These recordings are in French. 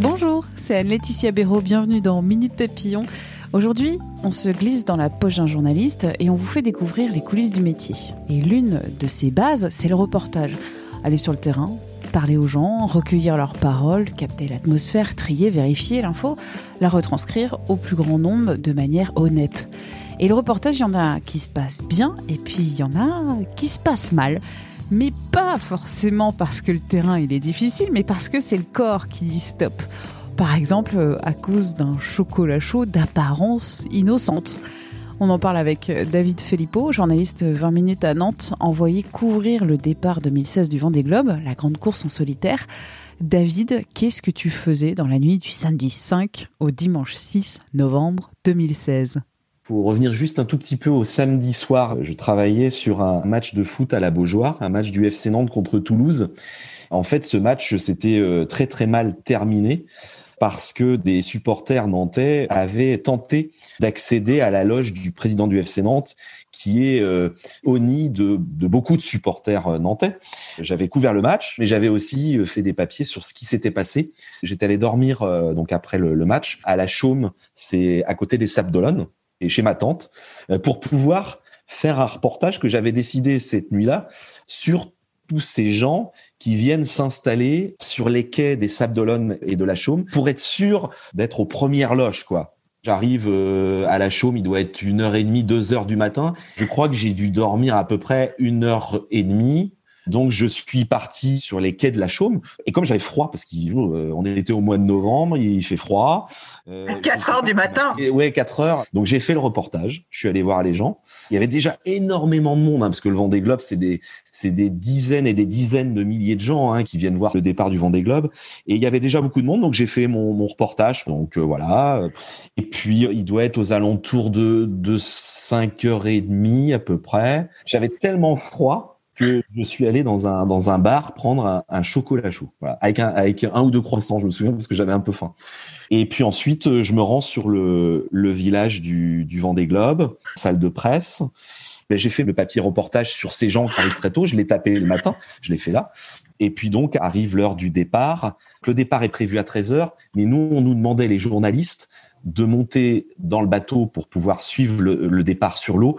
Bonjour, c'est Anne-Laetitia Béraud, bienvenue dans Minute Papillon. Aujourd'hui, on se glisse dans la poche d'un journaliste et on vous fait découvrir les coulisses du métier. Et l'une de ces bases, c'est le reportage. Aller sur le terrain, parler aux gens, recueillir leurs paroles, capter l'atmosphère, trier, vérifier l'info, la retranscrire au plus grand nombre de manière honnête. Et le reportage, il y en a qui se passe bien et puis il y en a qui se passe mal. Mais pas forcément parce que le terrain il est difficile, mais parce que c'est le corps qui dit stop. Par exemple, euh, à cause d'un chocolat chaud d'apparence innocente. On en parle avec David Filippo, journaliste 20 minutes à Nantes, envoyé couvrir le départ 2016 du Vendée Globe, la grande course en solitaire. David, qu'est-ce que tu faisais dans la nuit du samedi 5 au dimanche 6 novembre 2016 pour revenir juste un tout petit peu au samedi soir, je travaillais sur un match de foot à la Beaujoire, un match du FC Nantes contre Toulouse. En fait, ce match s'était euh, très très mal terminé parce que des supporters nantais avaient tenté d'accéder à la loge du président du FC Nantes qui est euh, au nid de, beaucoup de supporters euh, nantais. J'avais couvert le match, mais j'avais aussi euh, fait des papiers sur ce qui s'était passé. J'étais allé dormir donc après le, le, match à la Chaume, c'est à côté des Sables d'Olonne chez ma tante, pour pouvoir faire un reportage que j'avais décidé cette nuit-là sur tous ces gens qui viennent s'installer sur les quais des Sables d'Olonne et de la Chaume pour être sûr d'être aux premières loges, quoi. J'arrive euh, à la Chaume, il doit être une heure et demie, deux heures du matin. Je crois que j'ai dû dormir à peu près une heure et demie donc je suis parti sur les quais de la Chaume et comme j'avais froid parce qu'on euh, était au mois de novembre, il fait froid. Euh, 4 heures du matin. Ouais, 4 heures. Donc j'ai fait le reportage. Je suis allé voir les gens. Il y avait déjà énormément de monde hein, parce que le Vendée Globe c'est des c'est des dizaines et des dizaines de milliers de gens hein, qui viennent voir le départ du Vendée Globe et il y avait déjà beaucoup de monde donc j'ai fait mon, mon reportage. Donc euh, voilà. Et puis il doit être aux alentours de de 5h30 à peu près. J'avais tellement froid que je suis allé dans un dans un bar prendre un, chocolat chaud, avec un avec un ou deux croissants, je me souviens parce que j'avais un peu faim. Et puis ensuite, euh, je me rends sur le le village du du Vendée Globe, salle de presse. Ben, j'ai fait le papier reportage sur ces gens qui arrivent très tôt. Je l'ai tapé le matin, je l'ai fait là. Et puis donc arrive l'heure du départ. Le départ est prévu à 13 heures, mais nous on nous demandait les journalistes de monter dans le bateau pour pouvoir suivre le, départ sur l'eau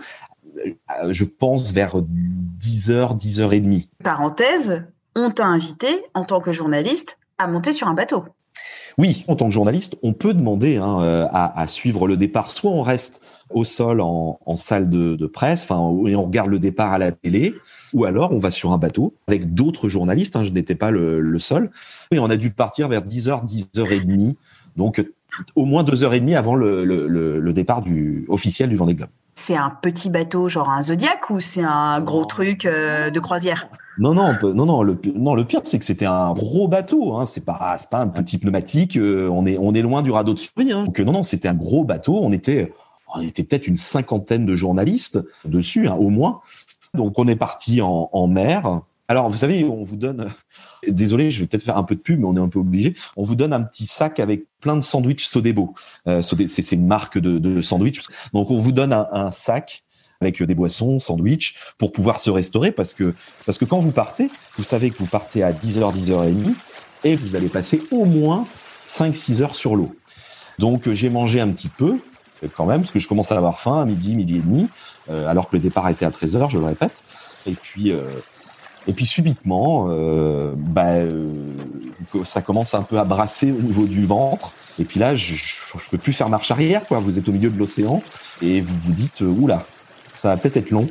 je pense vers 10h, 10h30. Parenthèse, on t'a invité en tant que journaliste à monter sur un bateau. Oui, en tant que journaliste, on peut demander hein, euh, à, à, suivre le départ. Soit on reste au sol en, en salle de, de presse, enfin, et on regarde le départ à la télé, ou alors on va sur un bateau avec d'autres journalistes. Hein, je n'étais pas le, le, seul. Et on a dû partir vers 10h, 10h30. Donc au moins deux heures et demie avant le, le, le départ du officiel du Vendée Globe. C'est un petit bateau, genre un Zodiac, ou c'est un gros truc euh, de croisière? Non, non, non, non. Le, non, le pire, c'est que c'était un gros bateau. Hein. C'est pas, pas un petit pneumatique. Euh, on est, on est loin du radeau de survie. Hein. Donc non, non, c'était un gros bateau. On était, on était peut-être une cinquantaine de journalistes dessus, hein, au moins. Donc on est parti en, en mer. Alors, vous savez, on vous donne, désolé, je vais peut-être faire un peu de pub, mais on est un peu obligé. On vous donne un petit sac avec plein de sandwichs Sodebo. Euh, c'est une marque de, sandwich. Donc, on vous donne un, sac avec des boissons, sandwichs, pour pouvoir se restaurer, parce que, parce que quand vous partez, vous savez que vous partez à 10h, 10h30, et vous allez passer au moins 5-6 heures sur l'eau. Donc, j'ai mangé un petit peu, quand même, parce que je commence à avoir faim à midi, midi et demi, euh, alors que le départ était à 13h, je le répète. Et puis, euh, et puis subitement, euh, bah, euh, ça commence un peu à brasser au niveau du ventre. Et puis là, je, peux plus faire marche arrière. Quoi. Vous êtes au milieu de l'océan et vous vous dites, euh, oula, ça va peut-être être long.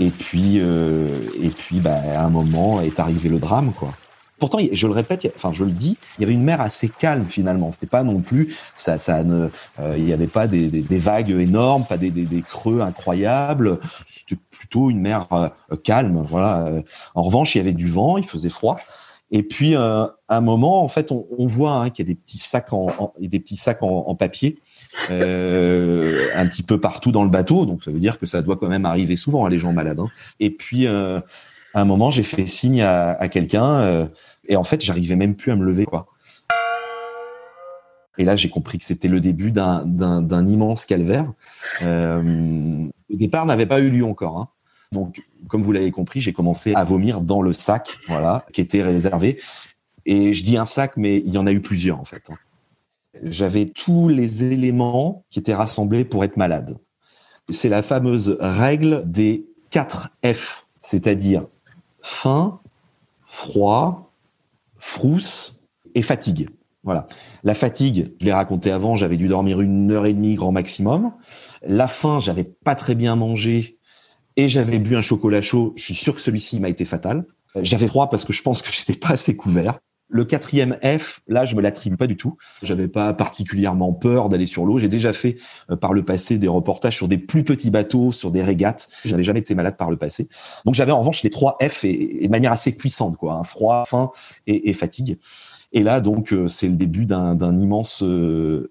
Et puis, euh, et puis, bah, à un moment est arrivé le drame, quoi. Pourtant, je le répète, enfin je le dis, il y avait une mer assez calme finalement. C'était pas non plus ça, ça euh, il y avait pas des, vagues énormes, pas des, creux incroyables. C'était plutôt une mer euh, calme. Voilà. En revanche, il y avait du vent, il faisait froid. Et puis, euh, à un moment, en fait, on, voit hein, qu'il y a des petits sacs en, des petits sacs en, papier euh, un petit peu partout dans le bateau. Donc, ça veut dire que ça doit quand même arriver souvent à hein, les gens malades. Hein. Et puis, euh, à un moment, j'ai fait signe à, quelqu'un euh, et en fait, j'arrivais même plus à me lever. Et là, j'ai compris que c'était le début d'un immense calvaire. Euh, le départ n'avait pas eu lieu encore. Hein. Donc, comme vous l'avez compris, j'ai commencé à vomir dans le sac, voilà, qui était réservé. Et je dis un sac, mais il y en a eu plusieurs en fait. Hein. J'avais tous les éléments qui étaient rassemblés pour être malade. C'est la fameuse règle des 4 F, c'est-à-dire faim, froid, frousse et fatigue. Voilà. La fatigue, je l'ai raconté avant, j'avais dû dormir une heure et demie grand maximum. La faim, j'avais pas très bien mangé et j'avais bu un chocolat chaud. Je suis sûr que celui-ci m'a été fatal. J'avais froid parce que je pense que j'étais pas assez couvert. Le quatrième F, là, je me l'attribue pas du tout. J'avais pas particulièrement peur d'aller sur l'eau. J'ai déjà fait euh, par le passé des reportages sur des plus petits bateaux, sur des régates. J'avais jamais été malade par le passé. Donc j'avais en revanche les trois F et, de manière assez puissante, quoi. Froid, faim et, et, fatigue. Et là, donc, euh, c'est le début d'un immense euh,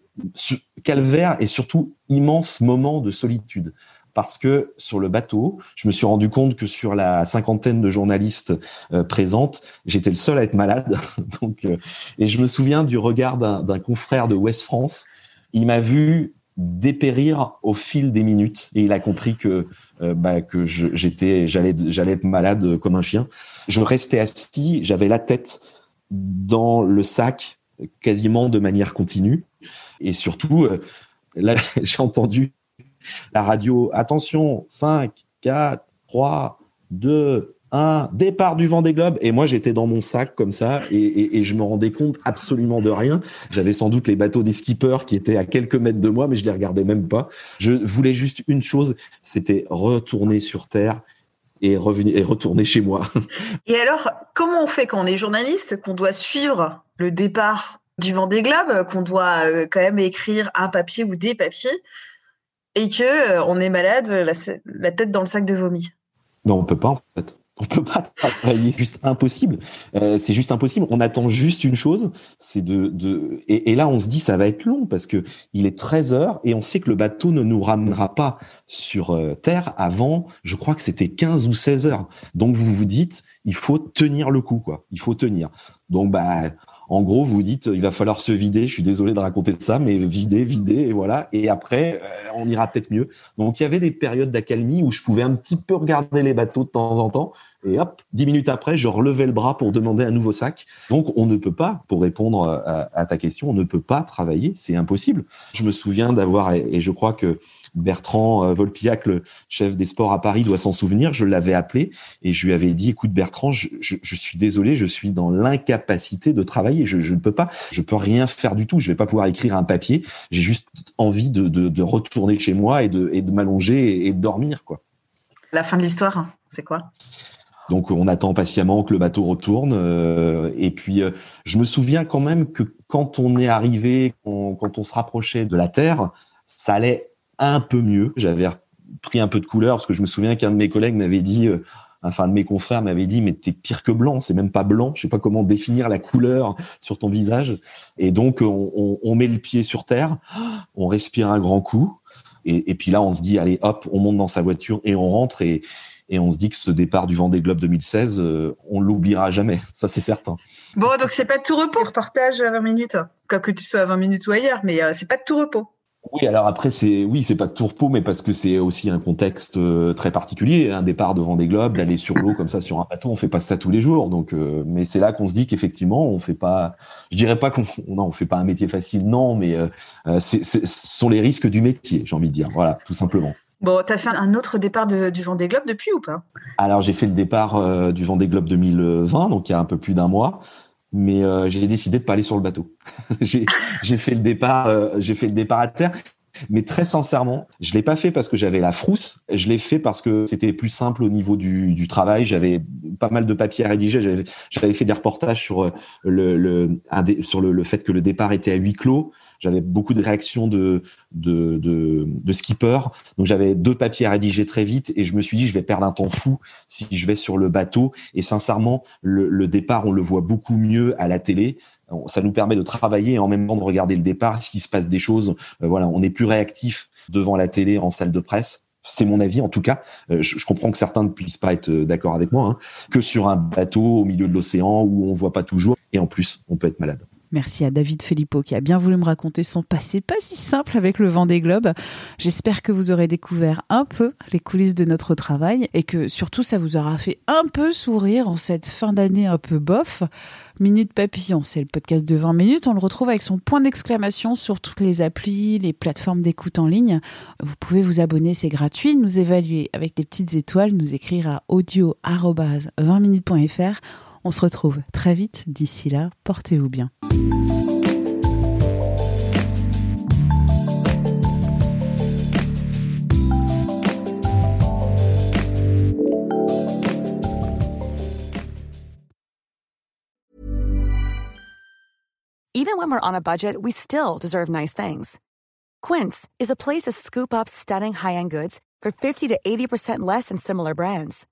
calvaire et surtout immense moment de solitude parce que sur le bateau, je me suis rendu compte que sur la cinquantaine de journalistes euh, présentes, j'étais le seul à être malade. Donc, euh, et je me souviens du regard d'un confrère de West France. Il m'a vu dépérir au fil des minutes et il a compris que euh, bah, que j'étais j'allais j'allais être malade comme un chien. Je restais assis, j'avais la tête dans le sac quasiment de manière continue et surtout euh, là j'ai entendu la radio, attention, 5, 4, 3, 2, 1, départ du vent des globes. Et moi, j'étais dans mon sac comme ça et, et, et, je me rendais compte absolument de rien. J'avais sans doute les bateaux des skippers qui étaient à quelques mètres de moi, mais je les regardais même pas. Je voulais juste une chose, c'était retourner sur Terre et revenir et retourner chez moi. Et alors, comment on fait quand on est journaliste, qu'on doit suivre le départ du vent des globes, qu'on doit euh, quand même écrire un papier ou des papiers? Et que euh, on est malade, la, la, tête dans le sac de vomi. Non, on peut pas en fait. On peut pas travailler, c'est juste impossible. Euh, c'est juste impossible. On attend juste une chose, c'est de, et, là on se dit ça va être long parce que il est 13 heures et on sait que le bateau ne nous ramènera pas sur euh, terre avant, je crois que c'était 15 ou 16 heures. Donc vous vous dites, il faut tenir le coup quoi. Il faut tenir. Donc bah en gros, vous dites, il va falloir se vider. Je suis désolé de raconter ça, mais vider, vider, et voilà. Et après, euh, on ira peut-être mieux. Donc, il y avait des périodes d'accalmie où je pouvais un petit peu regarder les bateaux de temps en temps. Et hop, dix minutes après, je relevais le bras pour demander un nouveau sac. Donc, on ne peut pas, pour répondre à, à ta question, on ne peut pas travailler. C'est impossible. Je me souviens d'avoir, et je crois que Bertrand Volpiac, le chef des sports à Paris, doit s'en souvenir. Je l'avais appelé et je lui avais dit, écoute Bertrand, je, je, je suis désolé, je suis dans l'incapacité de travailler. Je, je, ne peux pas, je peux rien faire du tout. Je vais pas pouvoir écrire un papier. J'ai juste envie de, de, de, retourner chez moi et de, et de m'allonger et, de dormir, quoi. La fin de l'histoire, hein, c'est quoi? Donc on attend patiemment que le bateau retourne. Euh, et puis euh, je me souviens quand même que quand on est arrivé, on, quand on se rapprochait de la terre, ça allait un peu mieux. J'avais pris un peu de couleur parce que je me souviens qu'un de mes collègues m'avait dit, euh, enfin de mes confrères m'avait dit, mais t'es pire que blanc, c'est même pas blanc. Je sais pas comment définir la couleur sur ton visage. Et donc on, on, on met le pied sur terre, on respire un grand coup, et, et, puis là on se dit, allez hop, on monte dans sa voiture et on rentre et et on se dit que ce départ du Vendée Globe 2016, euh, on l'oubliera jamais, ça c'est certain. Bon, donc c'est pas de tout repos, reportage à 20 minutes, quoi que tu sois à 20 minutes ou ailleurs, mais euh, c'est pas de tout repos. Oui, alors après c'est oui, c'est pas de tourpeau, mais parce que c'est aussi un contexte euh, très particulier, un départ devant des globes, d'aller sur l'eau comme ça sur un bateau, on fait pas ça tous les jours, donc euh, mais c'est là qu'on se dit qu'effectivement on fait pas, je dirais pas qu'on non, on fait pas un métier facile, non, mais euh, c'est, ce sont les risques du métier, j'ai envie de dire, voilà, tout simplement. Bon, tu as fait un autre départ de, du Vendée Globe depuis ou pas? Alors j'ai fait le départ euh, du Vendée Globe 2020, donc il y a un peu plus d'un mois mais euh, j'ai décidé de pas aller sur le bateau. j'ai fait le départ, euh, j'ai fait le départ à terre. Mais très sincèrement, je l'ai pas fait parce que j'avais la frousse. Je l'ai fait parce que c'était plus simple au niveau du, du travail. J'avais pas mal de papiers à rédiger. J'avais, fait des reportages sur euh, le, sur le, le, fait que le départ était à huis clos. J'avais beaucoup de réactions de de, de, de skippers. Donc j'avais deux papiers à rédiger très vite et je me suis dit je vais perdre un temps fou si je vais sur le bateau. Et sincèrement, le, le départ on le voit beaucoup mieux à la télé ça nous permet de travailler et en même temps de regarder le départ, s'il se passe des choses. Euh, voilà, on est plus réactif devant la télé en salle de presse. C'est mon avis en tout cas. Euh, je, comprends que certains ne puissent pas être euh, d'accord avec moi. Hein, que sur un bateau au milieu de l'océan où on voit pas toujours et en plus on peut être malade. Merci à David Filippo qui a bien voulu me raconter son passé pas si simple avec le vent des globes. J'espère que vous aurez découvert un peu les coulisses de notre travail et que surtout ça vous aura fait un peu sourire en cette fin d'année un peu bof. Minute Papillon, c'est le podcast de 20 minutes. On le retrouve avec son point d'exclamation sur toutes les applis, les plateformes d'écoute en ligne. Vous pouvez vous abonner, c'est gratuit, nous évaluer avec des petites étoiles, nous écrire à audio-20minutes.fr on se retrouve très vite. D'ici là, portez-vous bien. Even when we're on a budget, we still deserve nice things. Quince is a place to scoop up stunning high-end goods for 50 to 80% less than similar brands.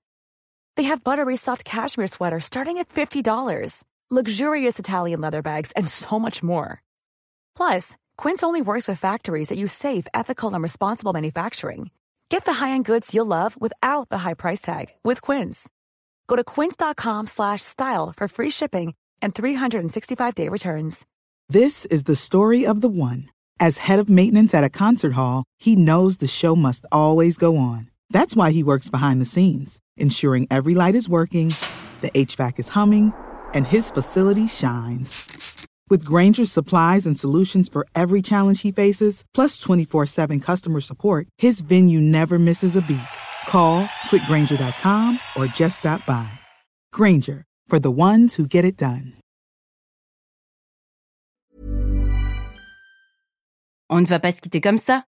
They have buttery soft cashmere sweaters starting at $50, luxurious Italian leather bags, and so much more. Plus, Quince only works with factories that use safe, ethical, and responsible manufacturing. Get the high-end goods you'll love without the high price tag with Quince. Go to quince.com/style for free shipping and 365-day returns. This is the story of the one. As head of maintenance at a concert hall, he knows the show must always go on. That's why he works behind the scenes ensuring every light is working, the HVAC is humming, and his facility shines. With Granger's supplies and solutions for every challenge he faces, plus 24 7 customer support, his venue never misses a beat. Call quickgranger.com or just stop by. Granger, for the ones who get it done. On ne va pas se quitter comme ça.